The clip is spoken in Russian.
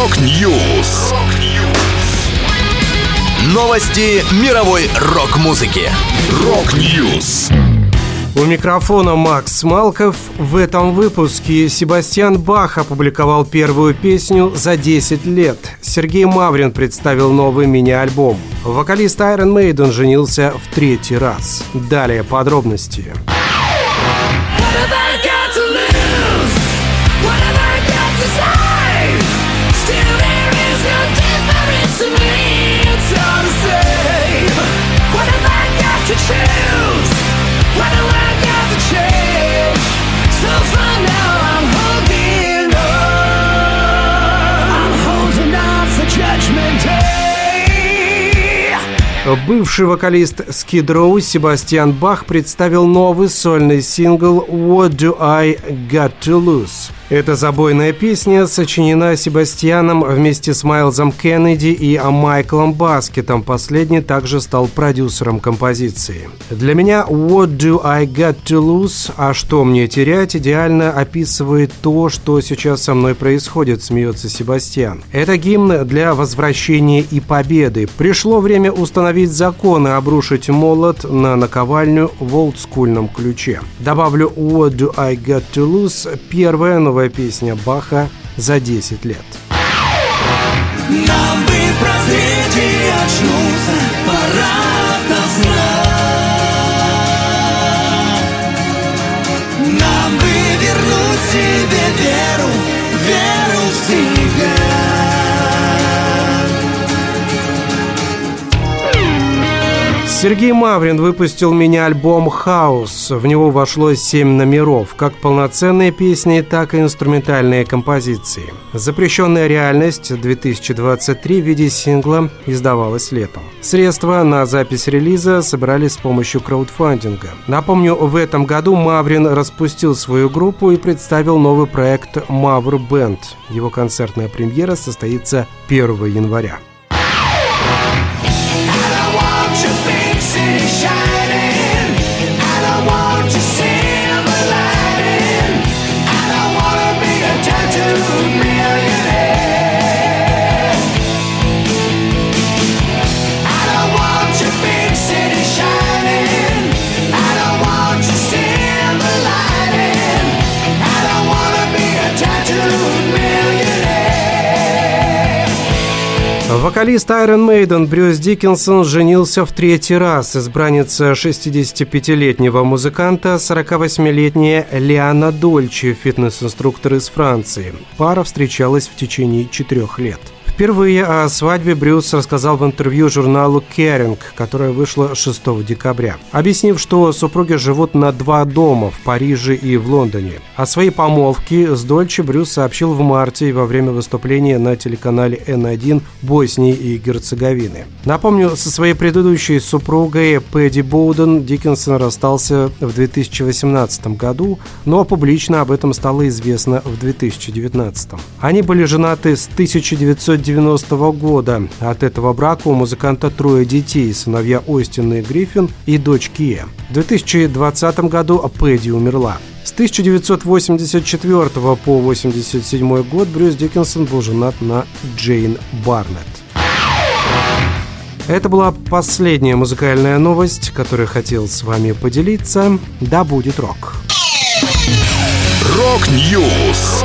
Rock News. Новости мировой рок-музыки. Rock News. У микрофона Макс Малков. В этом выпуске Себастьян Бах опубликовал первую песню за 10 лет. Сергей Маврин представил новый мини-альбом. Вокалист Iron Maiden женился в третий раз. Далее подробности. Бывший вокалист Skid Row Себастьян Бах представил новый сольный сингл «What Do I Got To Lose?». Эта забойная песня сочинена Себастьяном вместе с Майлзом Кеннеди и Майклом Баскетом. Последний также стал продюсером композиции. Для меня «What do I got to lose?» «А что мне терять?» идеально описывает то, что сейчас со мной происходит, смеется Себастьян. Это гимн для возвращения и победы. Пришло время установить законы, обрушить молот на наковальню в олдскульном ключе. Добавлю «What do I got to lose?» Первая новая новая песня Баха за 10 лет. Сергей Маврин выпустил мини-альбом «Хаус». В него вошло семь номеров, как полноценные песни, так и инструментальные композиции. «Запрещенная реальность» 2023 в виде сингла издавалась летом. Средства на запись релиза собрали с помощью краудфандинга. Напомню, в этом году Маврин распустил свою группу и представил новый проект «Мавр Бенд». Его концертная премьера состоится 1 января. I don't want your big city shining. I don't want to see. Вокалист Iron Maiden Брюс Диккенсон женился в третий раз. Избранница 65-летнего музыканта 48-летняя Лиана Дольче, фитнес-инструктор из Франции. Пара встречалась в течение четырех лет. Впервые о свадьбе Брюс рассказал в интервью журналу Caring, которое вышло 6 декабря, объяснив, что супруги живут на два дома в Париже и в Лондоне. О своей помолвке с Дольче Брюс сообщил в марте во время выступления на телеканале N1 Боснии и Герцеговины. Напомню, со своей предыдущей супругой Пэдди Боуден Диккенсон расстался в 2018 году, но публично об этом стало известно в 2019. Они были женаты с 1990 1990 года. От этого брака у музыканта трое детей, сыновья Остин и Гриффин и дочь Кия. В 2020 году Пэдди умерла. С 1984 по 1987 год Брюс Диккенсон был женат на Джейн Барнетт. Это была последняя музыкальная новость, которую хотел с вами поделиться. Да будет рок! Рок-Ньюс!